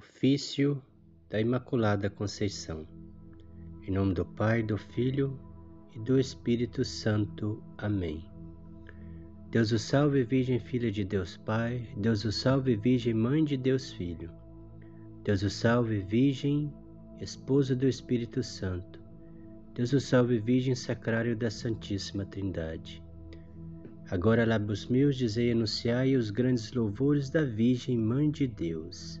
Ofício da Imaculada Conceição. Em nome do Pai, do Filho e do Espírito Santo. Amém. Deus o salve, Virgem Filha de Deus Pai. Deus o salve, Virgem Mãe de Deus Filho. Deus o salve, Virgem, Esposa do Espírito Santo. Deus o salve, Virgem Sacrário da Santíssima Trindade. Agora, lábios meus, dizei anunciai os grandes louvores da Virgem Mãe de Deus.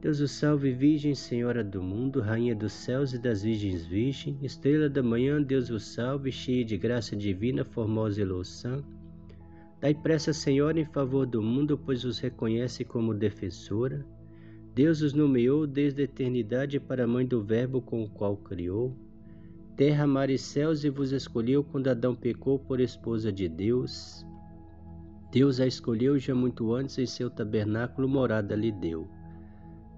Deus o salve, Virgem, Senhora do mundo, Rainha dos céus e das virgens virgem, estrela da manhã, Deus o salve, cheia de graça divina, formosa e louçã. Dai pressa, Senhora, em favor do mundo, pois os reconhece como defensora. Deus os nomeou desde a eternidade para a mãe do Verbo com o qual criou. Terra, mar e céus, e vos escolheu quando Adão pecou por esposa de Deus. Deus a escolheu já muito antes em seu tabernáculo morada lhe deu.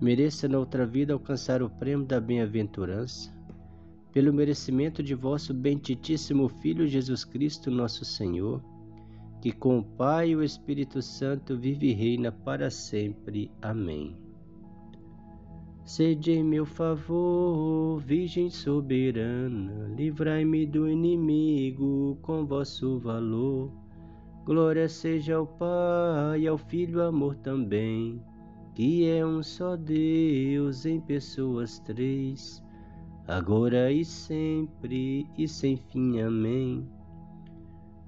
mereça na outra vida alcançar o prêmio da bem-aventurança, pelo merecimento de vosso benditíssimo Filho Jesus Cristo, nosso Senhor, que com o Pai e o Espírito Santo vive e reina para sempre. Amém. Sede em meu favor, Virgem soberana, livrai-me do inimigo com vosso valor. Glória seja ao Pai, e ao Filho, amor também que é um só Deus em pessoas três, agora e sempre e sem fim. Amém.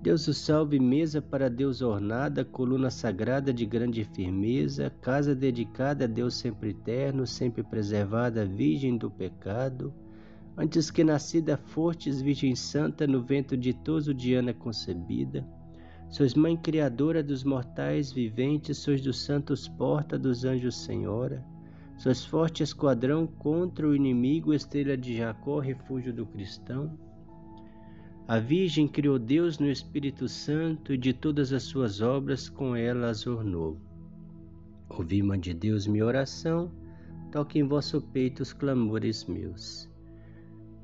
Deus o salve, mesa para Deus ornada, coluna sagrada de grande firmeza, casa dedicada a Deus sempre eterno, sempre preservada, virgem do pecado. Antes que nascida fortes, Virgem Santa, no vento ditoso de Ana concebida, Sois Mãe Criadora dos mortais viventes, sois dos santos porta dos anjos Senhora. Sois forte esquadrão contra o inimigo, estrela de Jacó, refúgio do cristão. A Virgem criou Deus no Espírito Santo e de todas as suas obras com ela as ornou. Ouvi, Mãe de Deus, minha oração, toque em vosso peito os clamores meus.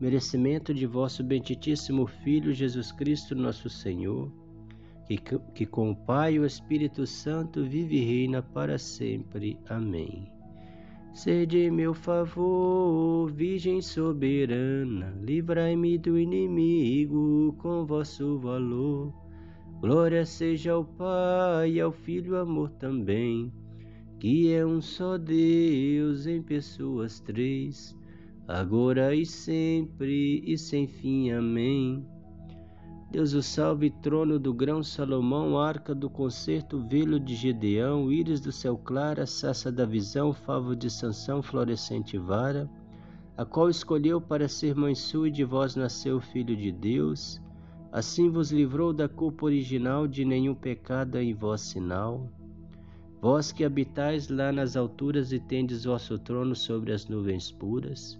merecimento de vosso benditíssimo Filho Jesus Cristo, nosso Senhor, que, que com o Pai e o Espírito Santo vive e reina para sempre. Amém. Sede meu favor, Virgem soberana, livrai-me do inimigo com vosso valor. Glória seja ao Pai e ao Filho amor também, que é um só Deus em pessoas três agora e sempre e sem fim. Amém. Deus o salve, trono do grão Salomão, arca do concerto, velo de Gedeão, íris do céu clara, saça da visão, favo de Sansão, florescente vara, a qual escolheu para ser mãe sua e de vós nasceu Filho de Deus. Assim vos livrou da culpa original, de nenhum pecado em vós sinal. Vós que habitais lá nas alturas e tendes vosso trono sobre as nuvens puras,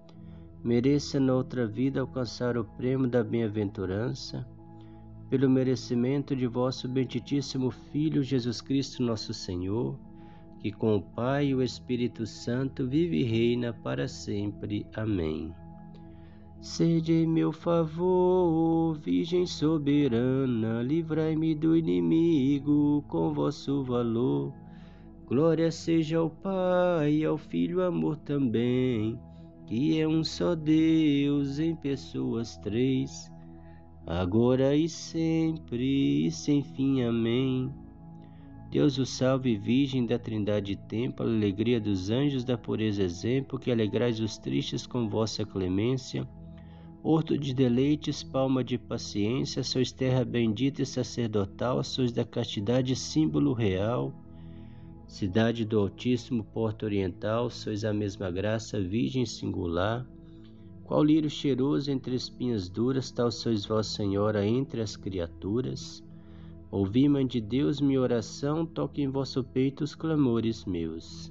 mereça noutra vida alcançar o prêmio da bem-aventurança, pelo merecimento de vosso benditíssimo Filho Jesus Cristo, nosso Senhor, que com o Pai e o Espírito Santo vive e reina para sempre. Amém. Sede em meu favor, Virgem soberana, livrai-me do inimigo com vosso valor. Glória seja ao Pai e ao Filho, amor também, que é um só Deus em pessoas três, agora e sempre e sem fim. Amém. Deus o salve, Virgem da Trindade Templo, alegria dos anjos, da pureza exemplo, que alegrais os tristes com vossa clemência Horto de deleites, palma de paciência, sois terra bendita e sacerdotal, sois da castidade símbolo real. Cidade do Altíssimo, porta oriental, sois a mesma graça, virgem singular. Qual lírio cheiroso entre espinhas duras, tal sois vós, Senhora, entre as criaturas. Ouvi, Mãe de Deus, minha oração, toque em vosso peito os clamores meus.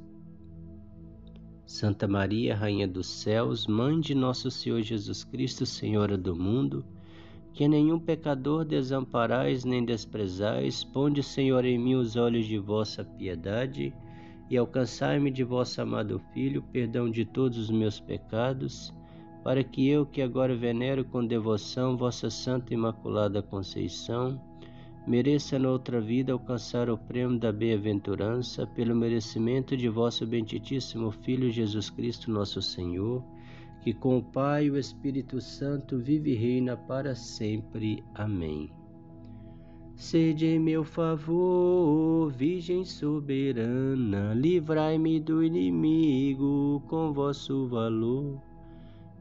Santa Maria, Rainha dos Céus, Mãe de Nosso Senhor Jesus Cristo, Senhora do mundo, que nenhum pecador desamparais nem desprezais, ponde, Senhor, em mim os olhos de vossa piedade e alcançai-me de vosso amado Filho perdão de todos os meus pecados, para que eu, que agora venero com devoção vossa Santa Imaculada Conceição, mereça noutra vida alcançar o prêmio da bem-aventurança pelo merecimento de vosso benditíssimo Filho Jesus Cristo, nosso Senhor, que com o Pai e o Espírito Santo vive e reina para sempre. Amém. Sede em meu favor, Virgem soberana, livrai-me do inimigo com vosso valor.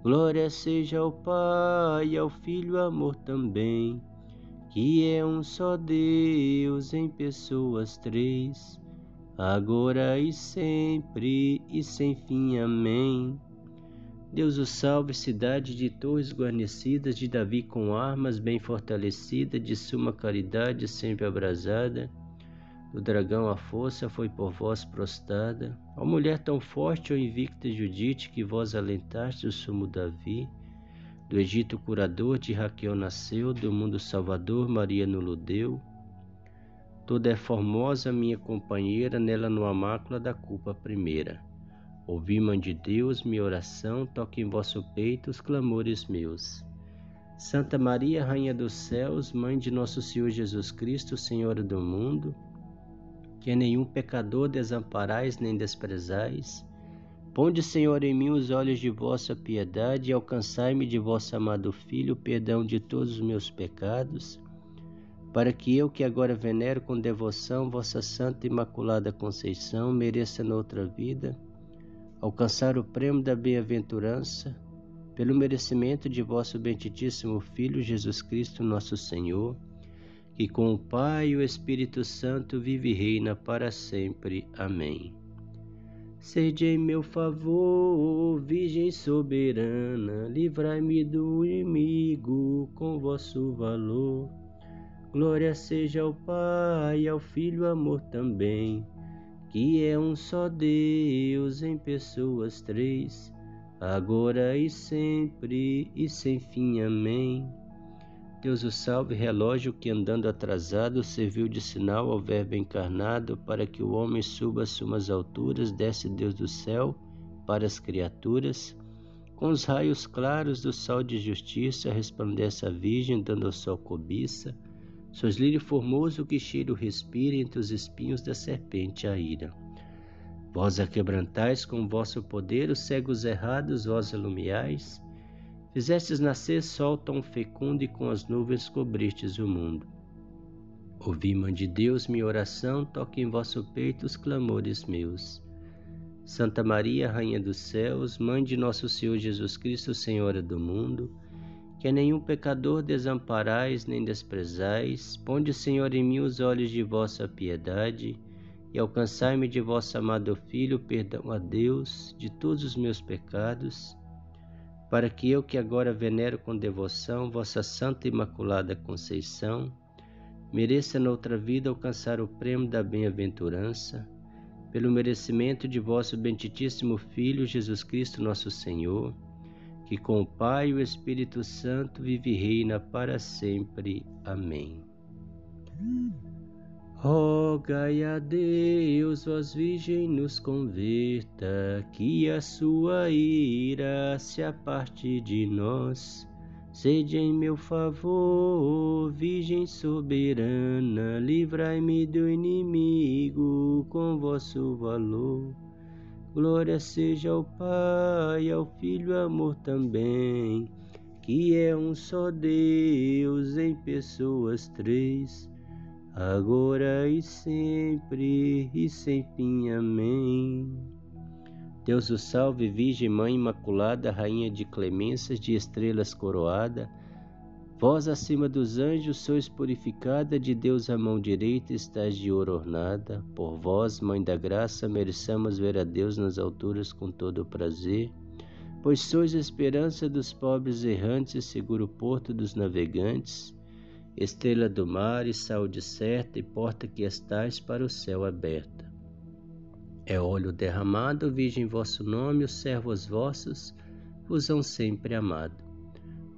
Glória seja ao Pai e ao Filho, amor também que é um só Deus em pessoas três, agora e sempre e sem fim. Amém. Deus o salve, cidade de torres guarnecidas, de Davi com armas bem fortalecida, de suma caridade sempre abrasada. Do dragão a força foi por vós prostrada. Ó mulher tão forte, ó invicta Judite, que vós alentaste o sumo Davi. Do Egito curador de Raquel nasceu, do mundo salvador Maria no deu. Toda é formosa minha companheira, nela no há mácula da culpa primeira. Ouvi, Mãe de Deus, minha oração, toque em vosso peito os clamores meus. Santa Maria, Rainha dos céus, Mãe de nosso Senhor Jesus Cristo, Senhora do mundo, que nenhum pecador desamparais nem desprezais, Ponde, Senhor, em mim os olhos de vossa piedade e alcançai-me de vosso amado Filho o perdão de todos os meus pecados, para que eu, que agora venero com devoção vossa Santa Imaculada Conceição, mereça noutra vida alcançar o prêmio da bem-aventurança pelo merecimento de vosso benditíssimo Filho Jesus Cristo, nosso Senhor, que com o Pai e o Espírito Santo vive e reina para sempre. Amém. Sede em meu favor, Virgem soberana, livrai-me do inimigo com vosso valor. Glória seja ao Pai, ao Filho, amor também, que é um só Deus em pessoas três, agora e sempre e sem fim. Amém. Deus o salve, relógio que andando atrasado serviu de sinal ao Verbo encarnado para que o homem suba às sumas alturas, desce Deus do céu para as criaturas. Com os raios claros do sol de justiça resplandece a Virgem, dando ao sol cobiça. Sois lírio formoso que cheiro respira entre os espinhos da serpente a ira. Vós a quebrantais com vosso poder os cegos errados, vós ilumiais. Fizestes nascer sol tão fecundo e com as nuvens cobristes o mundo. Ouvi, Mãe de Deus, minha oração, toque em vosso peito os clamores meus. Santa Maria, Rainha dos céus, Mãe de nosso Senhor Jesus Cristo, Senhora do mundo, que nenhum pecador desamparais nem desprezais, ponde, Senhor, em mim os olhos de vossa piedade e alcançai-me de vosso amado Filho perdão a Deus de todos os meus pecados para que eu que agora venero com devoção vossa Santa Imaculada Conceição, mereça noutra vida alcançar o prêmio da bem-aventurança, pelo merecimento de vosso benditíssimo Filho Jesus Cristo nosso Senhor, que com o Pai e o Espírito Santo vive e reina para sempre. Amém. Rogai a Deus, vós Virgem, nos converta, que a sua ira se aparte de nós. Sede em meu favor, Virgem soberana, livrai-me do inimigo com vosso valor. Glória seja ao Pai, ao Filho, amor também, que é um só Deus em pessoas três agora e sempre e sem fim. Amém. Deus o salve, Virgem Mãe Imaculada, Rainha de clemências, de estrelas coroada. Vós acima dos anjos sois purificada, de Deus a mão direita estás de ouro ornada. Por vós, Mãe da Graça, mereçamos ver a Deus nas alturas com todo o prazer. Pois sois a esperança dos pobres errantes e seguro porto dos navegantes estrela do mar e saúde certa e porta que estais para o céu aberta. É óleo derramado, virgem vosso nome, os servos vossos vos hão sempre amado.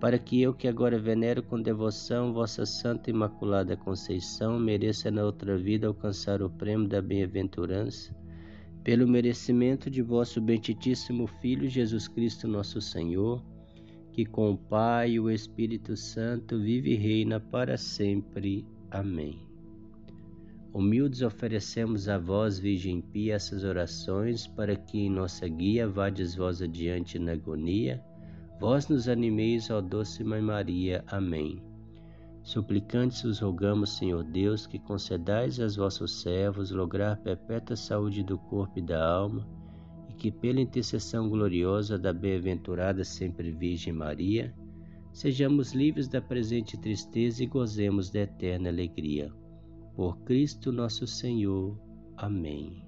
para que eu, que agora venero com devoção vossa Santa Imaculada Conceição, mereça na outra vida alcançar o prêmio da bem-aventurança, pelo merecimento de vosso benditíssimo Filho Jesus Cristo, nosso Senhor, que com o Pai e o Espírito Santo vive e reina para sempre. Amém. Humildes oferecemos a vós, Virgem Pia, essas orações, para que em nossa guia vades vós adiante na agonia, vós nos animeis, ó doce Mãe Maria. Amém. Suplicantes os rogamos, Senhor Deus, que concedais aos vossos servos lograr perpétua saúde do corpo e da alma, e que pela intercessão gloriosa da bem-aventurada sempre Virgem Maria, sejamos livres da presente tristeza e gozemos da eterna alegria por Cristo nosso Senhor. Amém.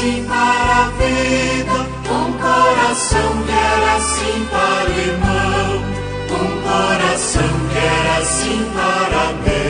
Assim para a vida, um coração que era assim para o irmão, um coração que era assim para Deus,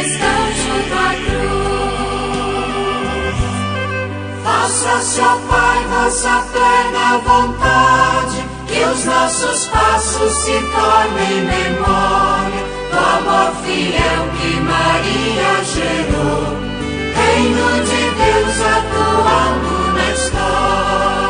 está junto à cruz. Faça-se, Pai, vossa plena vontade, que os nossos passos se tornem memória do amor fiel que Maria gerou. Reino de Deus atuando na história.